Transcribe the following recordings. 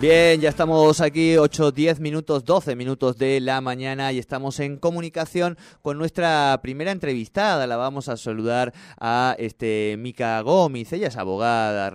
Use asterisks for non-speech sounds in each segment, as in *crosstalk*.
Bien, ya estamos aquí 8, 10 minutos, 12 minutos de la mañana y estamos en comunicación con nuestra primera entrevistada. La vamos a saludar a este Mica Gómez. Ella es abogada,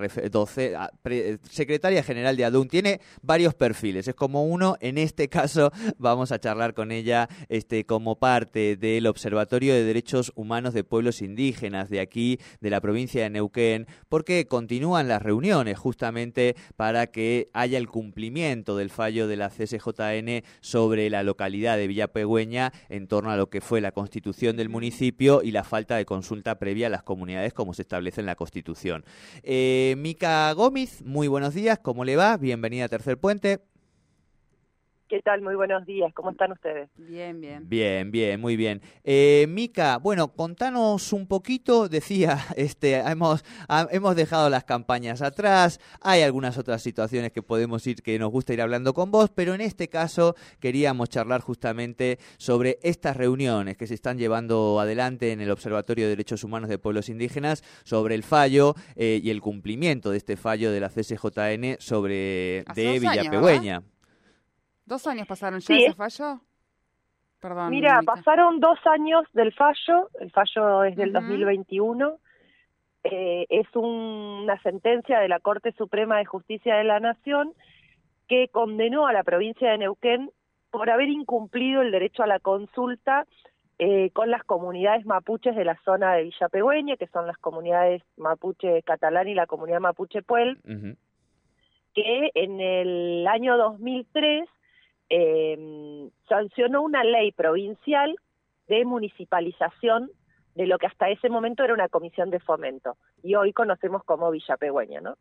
secretaria general de ADUN. Tiene varios perfiles. Es como uno. En este caso vamos a charlar con ella este, como parte del Observatorio de Derechos Humanos de Pueblos Indígenas de aquí, de la provincia de Neuquén, porque continúan las reuniones justamente para que haya el cumplimiento del fallo de la CSJN sobre la localidad de Villapegüeña en torno a lo que fue la constitución del municipio y la falta de consulta previa a las comunidades como se establece en la constitución. Eh, Mica Gómez, muy buenos días, ¿cómo le va? Bienvenida a Tercer Puente. ¿Qué tal? Muy buenos días. ¿Cómo están ustedes? Bien, bien. Bien, bien, muy bien. Eh, Mica, bueno, contanos un poquito. Decía, *laughs* este, hemos, hemos dejado las campañas atrás. Hay algunas otras situaciones que podemos ir, que nos gusta ir hablando con vos, pero en este caso queríamos charlar justamente sobre estas reuniones que se están llevando adelante en el Observatorio de Derechos Humanos de Pueblos Indígenas sobre el fallo eh, y el cumplimiento de este fallo de la CSJN sobre de Villapegüeña. ¿Dos años pasaron ya ese fallo? Perdón. Mira, pasaron dos años del fallo, el fallo es del 2021, eh, es una sentencia de la Corte Suprema de Justicia de la Nación que condenó a la provincia de Neuquén por haber incumplido el derecho a la consulta eh, con las comunidades mapuches de la zona de Villa que son las comunidades mapuche catalán y la comunidad mapuche puel, que en el año 2003 eh, sancionó una ley provincial de municipalización de lo que hasta ese momento era una comisión de fomento y hoy conocemos como Villapegüeña, ¿no?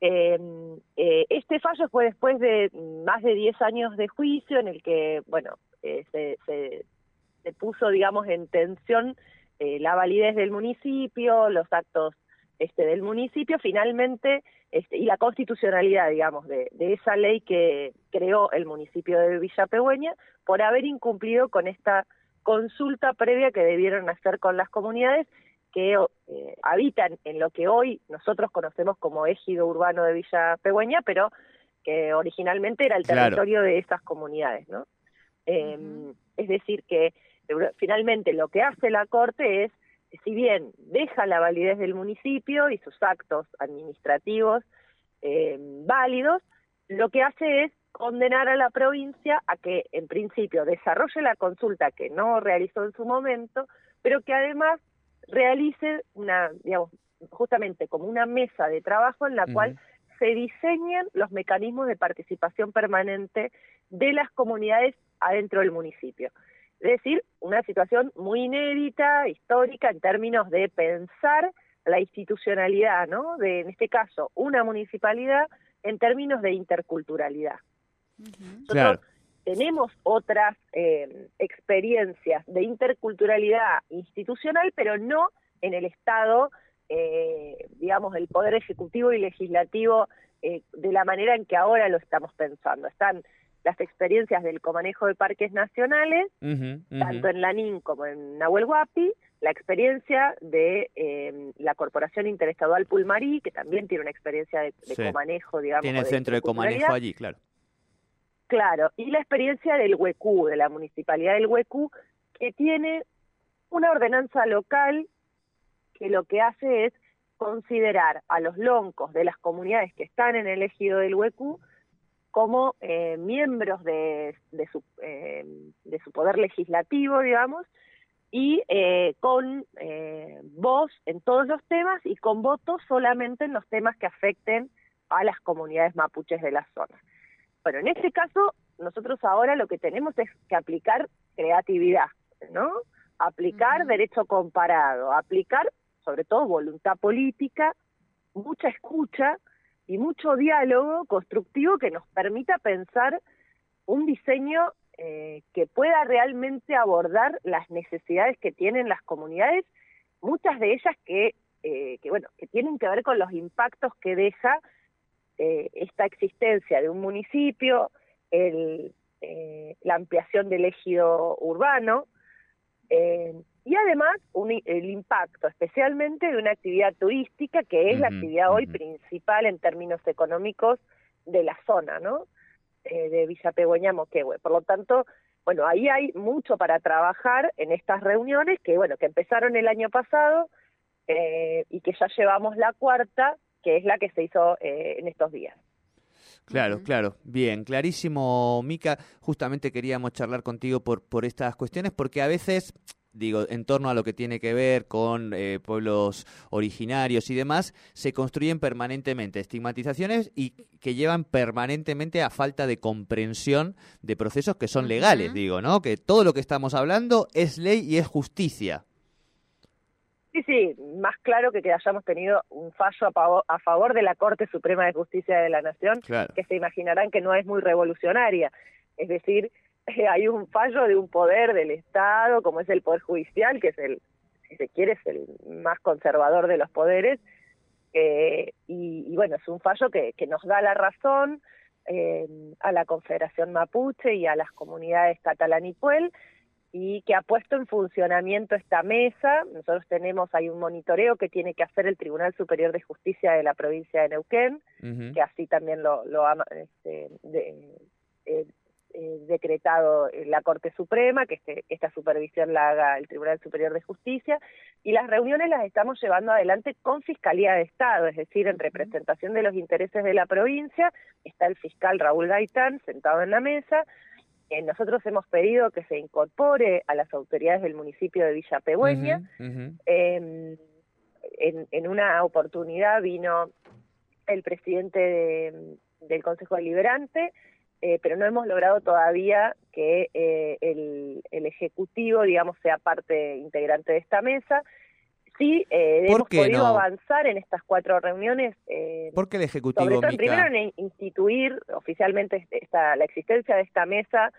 Em, eh, este fallo fue después de más de 10 años de juicio en el que, bueno, eh, se, se, puso, digamos, en tensión eh, la validez del municipio, los actos este, del municipio, finalmente este, y la constitucionalidad, digamos, de, esa ley que creó el municipio de Villapegüeña por haber incumplido con esta consulta previa que debieron hacer con las comunidades que eh, habitan en lo que hoy nosotros conocemos como ejido urbano de Villa Pegüeña, pero que originalmente era el territorio de esas comunidades, ¿no? Em, es decir, que finalmente lo que hace la Corte es si bien deja la validez del municipio y sus actos administrativos eh, válidos, lo que hace es condenar a la provincia a que, en principio, desarrolle la consulta que no realizó en su momento, pero que además realice una, digamos, justamente como una mesa de trabajo en la cual se diseñen los mecanismos de participación permanente de las comunidades adentro del municipio. Es decir, una situación muy inédita, histórica, en términos de pensar la institucionalidad, ¿no? De, en este caso, una municipalidad en términos de interculturalidad. Nosotros tenemos otras eh, experiencias de interculturalidad institucional, pero no en el Estado, eh, digamos, del Poder Ejecutivo y Legislativo eh, de la manera en que ahora lo estamos pensando. Están las experiencias del comanejo de parques nacionales, tanto en Lanín como en Nahuel Huapi, la experiencia de em, la Corporación Interestadual Pulmarí, que también tiene una experiencia de, comanejo, digamos. Tiene el centro de comanejo allí, claro. Claro, y la experiencia del Huecú, de la Municipalidad del Huecú, que tiene una ordenanza local que lo que hace es considerar a los loncos de las comunidades que están en el ejido del Huecú como eh, miembros de, de, su, eh, de su poder legislativo, digamos, y eh, con voz en todos los temas y con voto solamente en los temas que afecten a las comunidades mapuches de la zona. Bueno, en este caso, nosotros ahora lo que tenemos es que aplicar creatividad, ¿no? Aplicar derecho comparado, aplicar sobre todo voluntad política, mucha escucha, y mucho diálogo constructivo que nos permita pensar un diseño eh, que pueda realmente abordar las necesidades que tienen las comunidades, muchas de ellas que, eh, bueno, que tienen que ver con los impactos que deja eh, esta existencia de un municipio, la ampliación del ejido urbano, y además el impacto especialmente de una actividad turística que es la actividad hoy principal en términos económicos de la zona, ¿no? Eh, de Villa Pegüeña Moquehue. Por lo tanto, bueno, ahí hay mucho para trabajar en estas reuniones que, bueno, que empezaron el año pasado eh, y que ya llevamos la cuarta, que es la que se hizo eh, en estos días. Claro, claro. Bien, clarísimo, Mica. Justamente queríamos charlar contigo por, por estas cuestiones, porque a veces digo, en torno a lo que tiene que ver con eh, pueblos originarios y demás, se construyen permanentemente estigmatizaciones y que llevan permanentemente a falta de comprensión de procesos que son legales, digo, ¿no? Que todo lo que estamos hablando es ley y es justicia. Sí, sí, más claro que que hayamos tenido un fallo a favor, a favor de la Corte Suprema de Justicia de la Nación, que se imaginarán que no es muy revolucionaria. Es decir, *laughs* hay un fallo de un poder del Estado, como es el Poder Judicial, que es el, si se quiere, es el más conservador de los poderes, eh, y, bueno, es un fallo que, que nos da la razón eh, a la Confederación Mapuche y a las comunidades catalán y puel, y que ha puesto en funcionamiento esta mesa. Nosotros tenemos, hay un monitoreo que tiene que hacer el Tribunal Superior de Justicia de la provincia de Neuquén, que así también lo, lo ha este, de, eh, eh, decretado la Corte Suprema, que este, esta supervisión la haga el Tribunal Superior de Justicia, y las reuniones las estamos llevando adelante con Fiscalía de Estado, es decir, en representación de los intereses de la provincia, está el fiscal Raúl Gaitán sentado en la mesa, eh, nosotros hemos pedido que se incorpore a las autoridades del municipio de Villa Pegüeña. Em, en, una oportunidad vino el presidente del Consejo Deliberante, eh, pero no hemos logrado todavía que eh, el, Ejecutivo, digamos, sea parte integrante de esta mesa. Sí, eh, hemos podido avanzar en estas cuatro reuniones. Eh, ¿Por qué el Ejecutivo, sobre todo, Primero en instituir oficialmente esta, la existencia de esta mesa.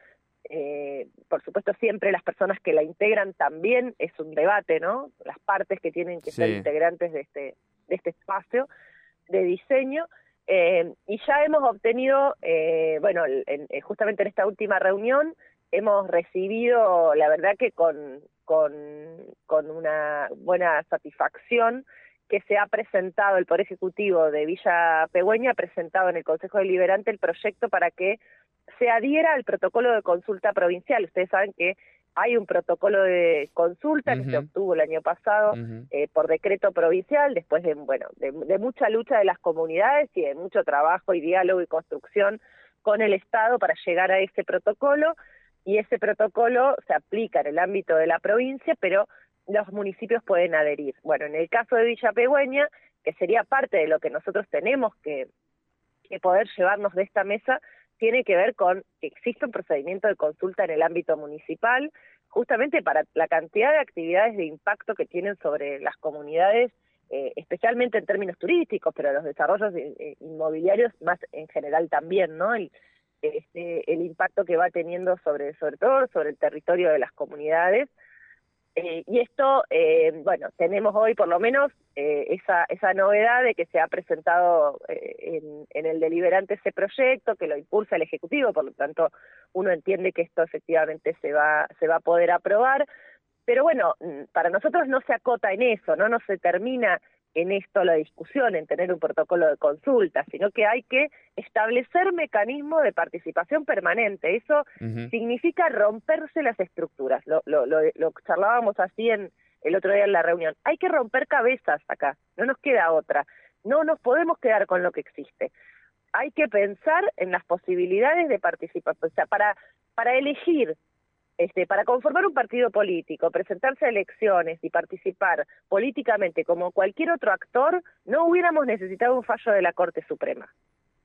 por supuesto, siempre las personas que la integran también es un debate, ¿no? Las partes que tienen que ser integrantes de este, de este espacio de diseño. Eh, y ya hemos obtenido, eh, bueno, eh, justamente en esta última reunión, hemos recibido, la verdad que con, con, con una buena satisfacción, que se ha presentado, el Poder Ejecutivo de Villa Pegüeña ha presentado en el Consejo Deliberante el proyecto para que se adhiera al protocolo de consulta provincial. Ustedes saben que hay un protocolo de consulta que se obtuvo el año pasado eh, por decreto provincial, después de, bueno, de, mucha lucha de las comunidades y de mucho trabajo y diálogo y construcción con el Estado para llegar a ese protocolo. Y ese protocolo se aplica en el ámbito de la provincia, pero los municipios pueden adherir. Bueno, en el caso de Villa Pegüeña, que sería parte de lo que nosotros tenemos que, que poder llevarnos de esta mesa, tiene que ver con que existe un procedimiento de consulta en el ámbito municipal, justamente para la cantidad de actividades de impacto que tienen sobre las comunidades, eh, especialmente en términos turísticos, pero los desarrollos eh, inmobiliarios más en general también, ¿no? El, este, el impacto que va teniendo sobre, sobre todo sobre el territorio de las comunidades eh, y esto, eh, bueno, tenemos hoy por lo menos eh, esa, esa novedad de que se ha presentado en, en, el deliberante ese proyecto, que lo impulsa el Ejecutivo, por lo tanto uno entiende que esto efectivamente se va, se va a poder aprobar. Pero bueno, mm, para nosotros no se acota en eso, no, no se termina en esto la discusión, en tener un protocolo de consulta, sino que hay que establecer mecanismos de participación permanente. Eso significa romperse las estructuras. Lo, lo, lo, lo, charlábamos así en el otro día en la reunión. Hay que romper cabezas acá, no nos queda otra. No nos podemos quedar con lo que existe. Hay que pensar en las posibilidades de participar, o sea, para, para elegir este, para conformar un partido político, presentarse a elecciones y participar políticamente como cualquier otro actor, no hubiéramos necesitado un fallo de la Corte Suprema.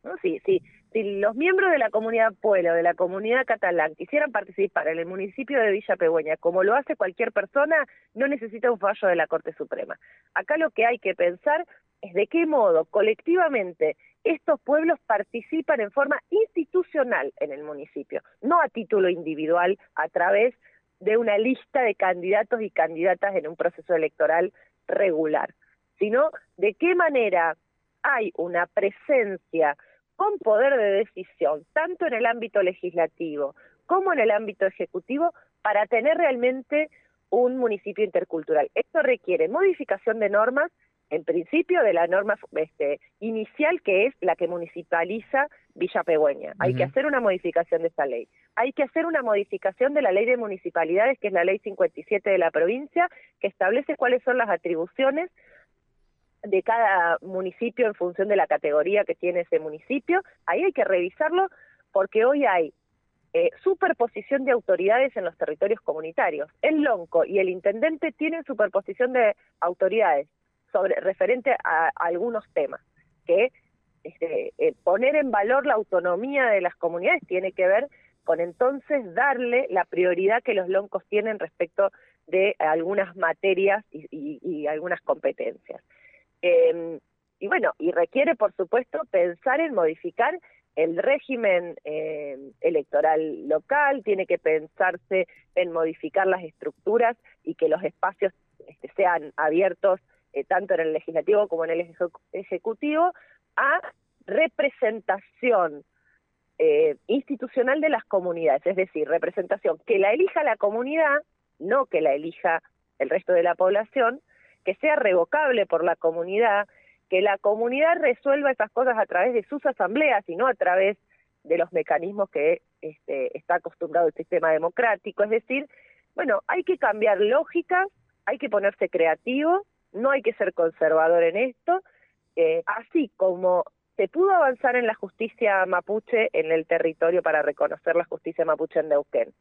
¿no? Si, si, si los miembros de la comunidad Puebla o de la comunidad catalán quisieran participar en el municipio de Villa Pegüeña, como lo hace cualquier persona, no necesita un fallo de la Corte Suprema. Acá lo que hay que pensar es de qué modo colectivamente estos pueblos participan en forma institucional en el municipio, no a título individual a través de una lista de candidatos y candidatas en un proceso electoral regular, sino de qué manera hay una presencia con poder de decisión, tanto en el ámbito legislativo como en el ámbito ejecutivo, para tener realmente un municipio intercultural. Esto requiere modificación de normas, en principio de la norma este, inicial que es la que municipaliza Villa Pegüeña. Hay que hacer una modificación de esa ley. Hay que hacer una modificación de la ley de municipalidades, que es la ley 57 de la provincia, que establece cuáles son las atribuciones de cada municipio en función de la categoría que tiene ese municipio. Ahí hay que revisarlo porque hoy hay eh, superposición de autoridades en los territorios comunitarios. El lonco y el intendente tienen superposición de autoridades sobre referente a, algunos temas que este, eh, poner en valor la autonomía de las comunidades tiene que ver con entonces darle la prioridad que los loncos tienen respecto de algunas materias y algunas competencias. Eh, y bueno, y requiere, por supuesto, pensar en modificar el régimen eh, electoral local, tiene que pensarse en modificar las estructuras y que los espacios este, sean abiertos eh, tanto en el legislativo como en el ejecutivo a representación eh, institucional de las comunidades, es decir, representación que la elija la comunidad, no que la elija el resto de la población, que sea revocable por la comunidad, que la comunidad resuelva esas cosas a través de sus asambleas y no a través de los mecanismos que este, está acostumbrado el sistema democrático. Es decir, bueno, hay que cambiar lógicas, hay que ponerse creativo, no hay que ser conservador en esto, eh, así como se pudo avanzar en la justicia mapuche en el territorio para reconocer la justicia mapuche en Neuquén,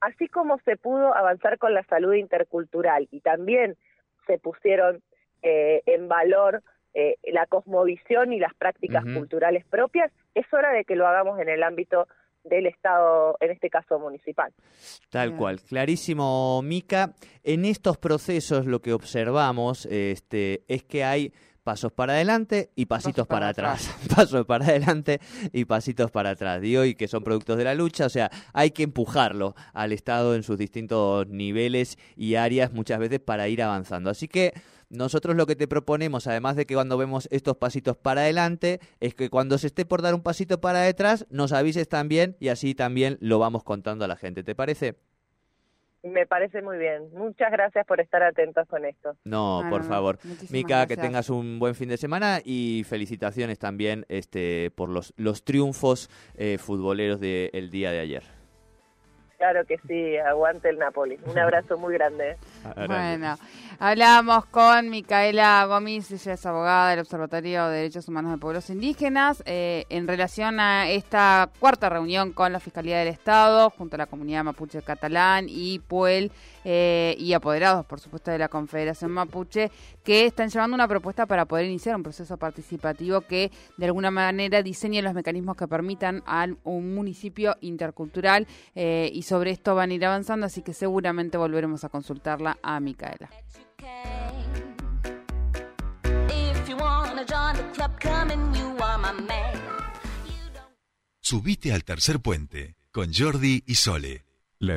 así como se pudo avanzar con la salud intercultural y también se pusieron eh, en valor eh, la cosmovisión y las prácticas culturales propias, es hora de que lo hagamos en el ámbito del Estado, en este caso municipal. Tal cual, clarísimo, Mica. En estos procesos lo que observamos este, es que hay *laughs* pasos para adelante y pasitos para, atrás. pasos para adelante y pasitos para atrás. Digo, y que son productos de la lucha, o sea, hay que empujarlo al Estado en sus distintos niveles y áreas muchas veces para ir avanzando. Así que nosotros lo que te proponemos, además de que cuando vemos estos pasitos para adelante, es que cuando se esté por dar un pasito para detrás, nos avises también y así también lo vamos contando a la gente. ¿Te parece? Me parece muy bien. Muchas gracias por estar atentos con esto. No, por favor. Mica, que tengas un buen fin de semana y felicitaciones también este, por los, los triunfos eh, futboleros del día de ayer. Claro que sí, aguante el Napoli. Un abrazo muy *laughs* grande. Bueno, hablamos con Micaela Gómez, ella es abogada del Observatorio de Derechos Humanos de Pueblos Indígenas, eh, en relación a esta cuarta reunión con la Fiscalía del Estado, junto a la comunidad mapuche catalán y Puel, eh, y apoderados, por supuesto, de la Confederación Mapuche, que están llevando una propuesta para poder iniciar un proceso participativo que de alguna manera diseñe los mecanismos que permitan a un municipio intercultural eh, y sobre esto van a ir avanzando, así que seguramente volveremos a consultarla a Micaela. Subite al tercer puente con Jordi y Sole. La